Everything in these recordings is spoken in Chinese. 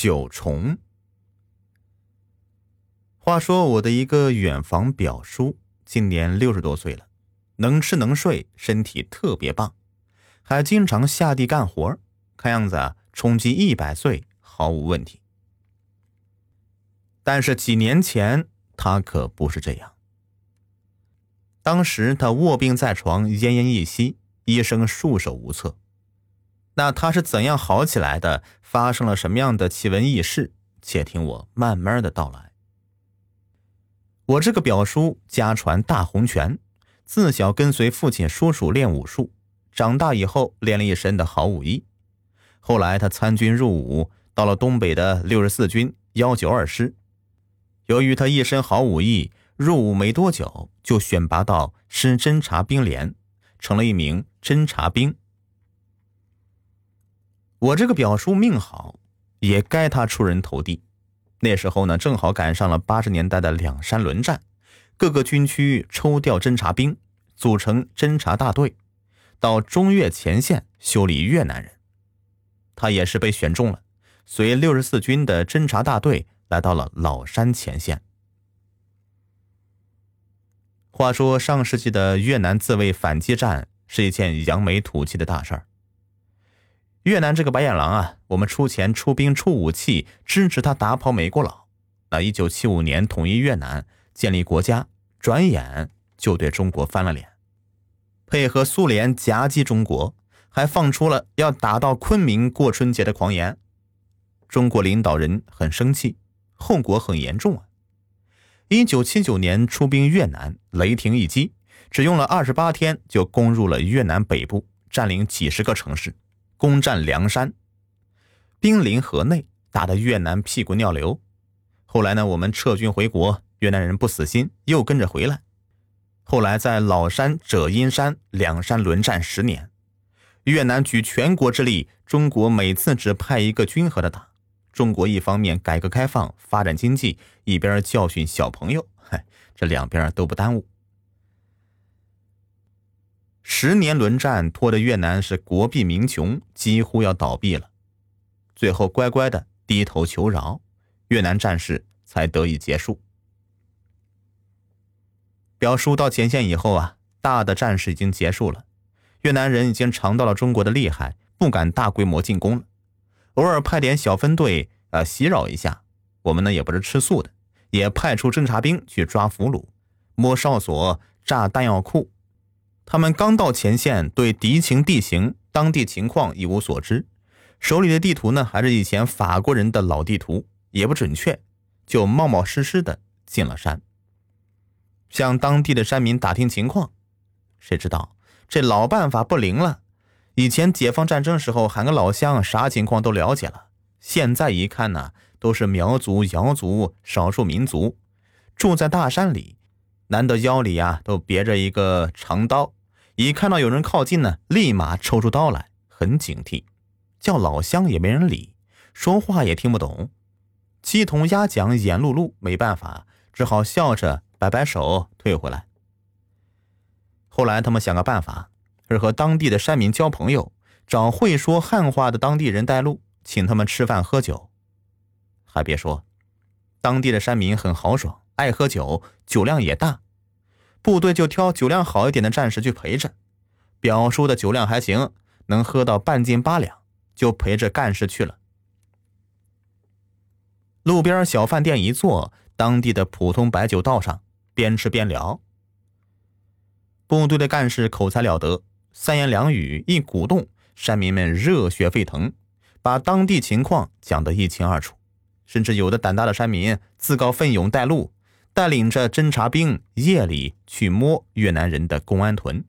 九重。话说我的一个远房表叔，今年六十多岁了，能吃能睡，身体特别棒，还经常下地干活，看样子冲击一百岁毫无问题。但是几年前他可不是这样，当时他卧病在床，奄奄一息，医生束手无策。那他是怎样好起来的？发生了什么样的奇闻异事？且听我慢慢的道来。我这个表叔家传大洪拳，自小跟随父亲、叔叔练武术，长大以后练了一身的好武艺。后来他参军入伍，到了东北的六十四军幺九二师。由于他一身好武艺，入伍没多久就选拔到师侦察兵连，成了一名侦察兵。我这个表叔命好，也该他出人头地。那时候呢，正好赶上了八十年代的两山轮战，各个军区抽调侦察兵，组成侦察大队，到中越前线修理越南人。他也是被选中了，随六十四军的侦察大队来到了老山前线。话说上世纪的越南自卫反击战是一件扬眉吐气的大事儿。越南这个白眼狼啊，我们出钱出兵出武器支持他打跑美国佬。那一九七五年统一越南，建立国家，转眼就对中国翻了脸，配合苏联夹击中国，还放出了要打到昆明过春节的狂言。中国领导人很生气，后果很严重啊！一九七九年出兵越南，雷霆一击，只用了二十八天就攻入了越南北部，占领几十个城市。攻占梁山，兵临河内，打得越南屁股尿流。后来呢，我们撤军回国，越南人不死心，又跟着回来。后来在老山、者阴山两山轮战十年，越南举全国之力，中国每次只派一个军和的打。中国一方面改革开放、发展经济，一边教训小朋友，嗨，这两边都不耽误。十年轮战拖得越南是国弊民穷，几乎要倒闭了。最后乖乖的低头求饶，越南战事才得以结束。表叔到前线以后啊，大的战事已经结束了，越南人已经尝到了中国的厉害，不敢大规模进攻了。偶尔派点小分队啊袭扰一下，我们呢也不是吃素的，也派出侦察兵去抓俘虏，摸哨所，炸弹药库。他们刚到前线，对敌情、地形、当地情况一无所知，手里的地图呢，还是以前法国人的老地图，也不准确，就冒冒失失的进了山，向当地的山民打听情况。谁知道这老办法不灵了？以前解放战争时候喊个老乡，啥情况都了解了。现在一看呢，都是苗族、瑶族少数民族，住在大山里，难得腰里啊都别着一个长刀。一看到有人靠近呢，立马抽出刀来，很警惕。叫老乡也没人理，说话也听不懂。鸡同鸭讲，眼碌碌，没办法，只好笑着摆摆手退回来。后来他们想个办法，是和当地的山民交朋友，找会说汉话的当地人带路，请他们吃饭喝酒。还别说，当地的山民很豪爽，爱喝酒，酒量也大。部队就挑酒量好一点的战士去陪着，表叔的酒量还行，能喝到半斤八两，就陪着干事去了。路边小饭店一坐，当地的普通白酒倒上，边吃边聊。部队的干事口才了得，三言两语一鼓动，山民们热血沸腾，把当地情况讲得一清二楚，甚至有的胆大的山民自告奋勇带路。带领着侦察兵夜里去摸越南人的公安屯。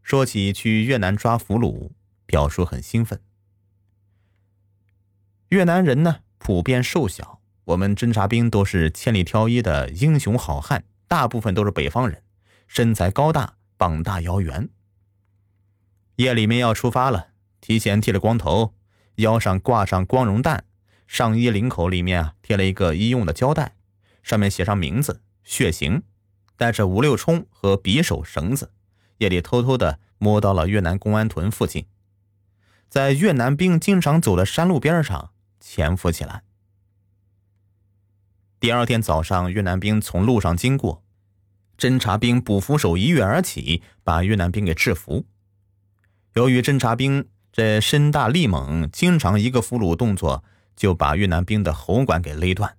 说起去越南抓俘虏，表叔很兴奋。越南人呢，普遍瘦小，我们侦察兵都是千里挑一的英雄好汉，大部分都是北方人，身材高大，膀大腰圆。夜里面要出发了，提前剃了光头，腰上挂上光荣弹。上衣领口里面啊贴了一个医用的胶带，上面写上名字、血型，带着五六冲和匕首、绳子，夜里偷偷的摸到了越南公安屯附近。在越南兵经常走的山路边上潜伏起来。第二天早上，越南兵从路上经过，侦察兵捕俘手一跃而起，把越南兵给制服。由于侦察兵这身大力猛，经常一个俘虏动作就把越南兵的喉管给勒断。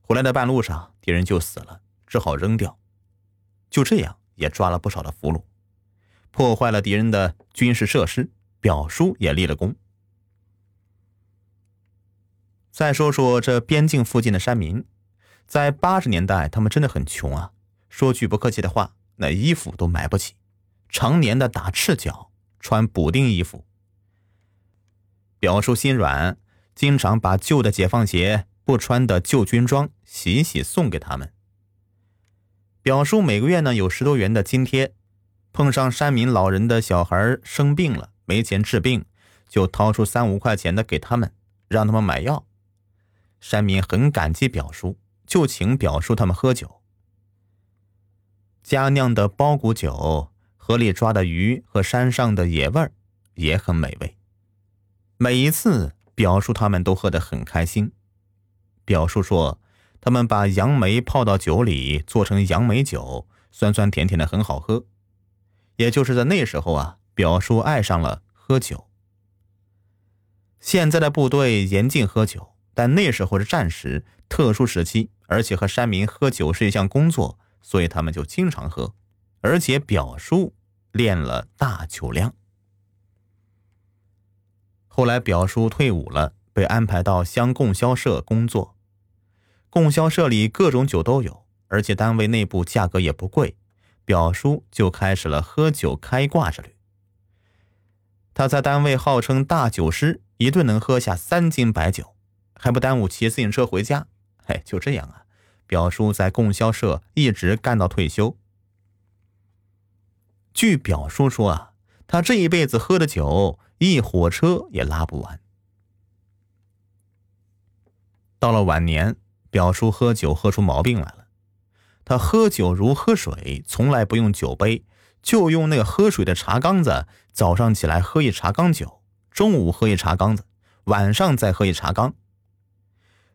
回来的半路上，敌人就死了，只好扔掉。就这样，也抓了不少的俘虏，破坏了敌人的军事设施。表叔也立了功。再说说这边境附近的山民，在八十年代，他们真的很穷啊。说句不客气的话，那衣服都买不起，常年的打赤脚，穿补丁衣服。表叔心软，经常把旧的解放鞋、不穿的旧军装洗洗送给他们。表叔每个月呢有十多元的津贴，碰上山民老人的小孩生病了。没钱治病，就掏出三五块钱的给他们，让他们买药。山民很感激表叔，就请表叔他们喝酒。家酿的包谷酒，河里抓的鱼和山上的野味儿也很美味。每一次，表叔他们都喝得很开心。表叔说，他们把杨梅泡到酒里，做成杨梅酒，酸酸甜甜的，很好喝。也就是在那时候啊。表叔爱上了喝酒。现在的部队严禁喝酒，但那时候是战时，特殊时期，而且和山民喝酒是一项工作，所以他们就经常喝。而且表叔练了大酒量。后来表叔退伍了，被安排到乡供销社工作。供销社里各种酒都有，而且单位内部价格也不贵，表叔就开始了喝酒开挂之旅。他在单位号称大酒师，一顿能喝下三斤白酒，还不耽误骑自行车回家。嘿，就这样啊，表叔在供销社一直干到退休。据表叔说啊，他这一辈子喝的酒一火车也拉不完。到了晚年，表叔喝酒喝出毛病来了，他喝酒如喝水，从来不用酒杯。就用那个喝水的茶缸子，早上起来喝一茶缸酒，中午喝一茶缸子，晚上再喝一茶缸。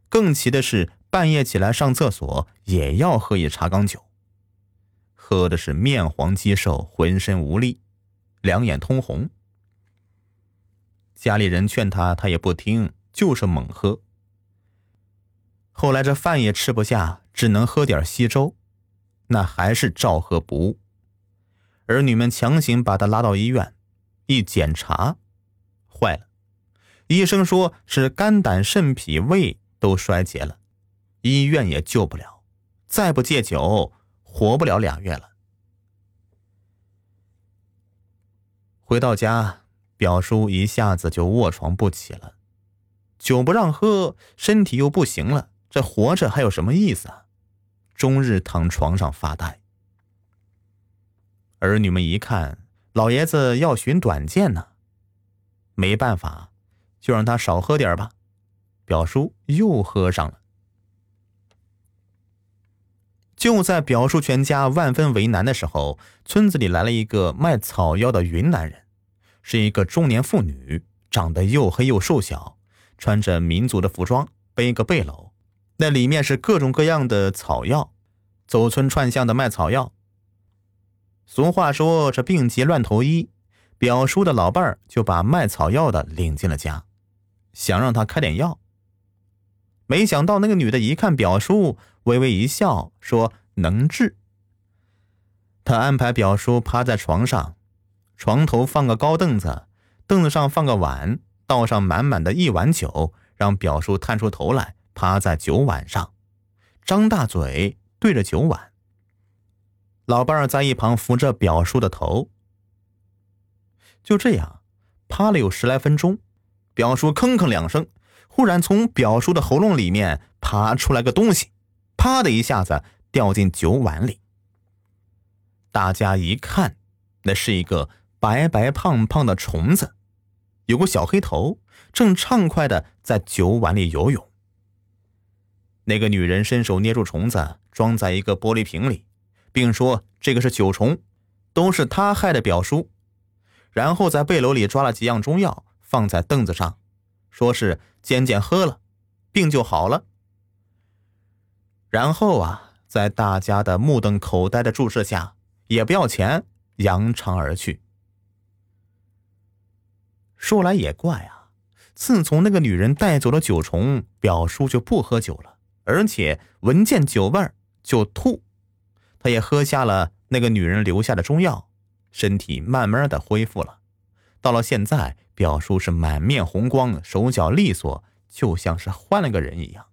更奇的是，半夜起来上厕所也要喝一茶缸酒，喝的是面黄肌瘦，浑身无力，两眼通红。家里人劝他，他也不听，就是猛喝。后来这饭也吃不下，只能喝点稀粥，那还是照喝不误。儿女们强行把他拉到医院，一检查，坏了。医生说是肝胆肾脾胃都衰竭了，医院也救不了，再不戒酒，活不了俩月了。回到家，表叔一下子就卧床不起了，酒不让喝，身体又不行了，这活着还有什么意思啊？终日躺床上发呆。儿女们一看，老爷子要寻短见呢，没办法，就让他少喝点吧。表叔又喝上了。就在表叔全家万分为难的时候，村子里来了一个卖草药的云南人，是一个中年妇女，长得又黑又瘦小，穿着民族的服装，背个背篓，那里面是各种各样的草药，走村串巷的卖草药。俗话说：“这病急乱投医。”表叔的老伴儿就把卖草药的领进了家，想让他开点药。没想到那个女的一看表叔，微微一笑，说：“能治。”他安排表叔趴在床上，床头放个高凳子，凳子上放个碗，倒上满满的一碗酒，让表叔探出头来，趴在酒碗上，张大嘴对着酒碗。老伴儿在一旁扶着表叔的头，就这样趴了有十来分钟。表叔吭吭两声，忽然从表叔的喉咙里面爬出来个东西，啪的一下子掉进酒碗里。大家一看，那是一个白白胖胖的虫子，有个小黑头，正畅快的在酒碗里游泳。那个女人伸手捏住虫子，装在一个玻璃瓶里。并说这个是酒虫，都是他害的表叔。然后在背篓里抓了几样中药，放在凳子上，说是渐渐喝了，病就好了。然后啊，在大家的目瞪口呆的注视下，也不要钱，扬长而去。说来也怪啊，自从那个女人带走了酒虫，表叔就不喝酒了，而且闻见酒味就吐。他也喝下了那个女人留下的中药，身体慢慢的恢复了。到了现在，表叔是满面红光，手脚利索，就像是换了个人一样。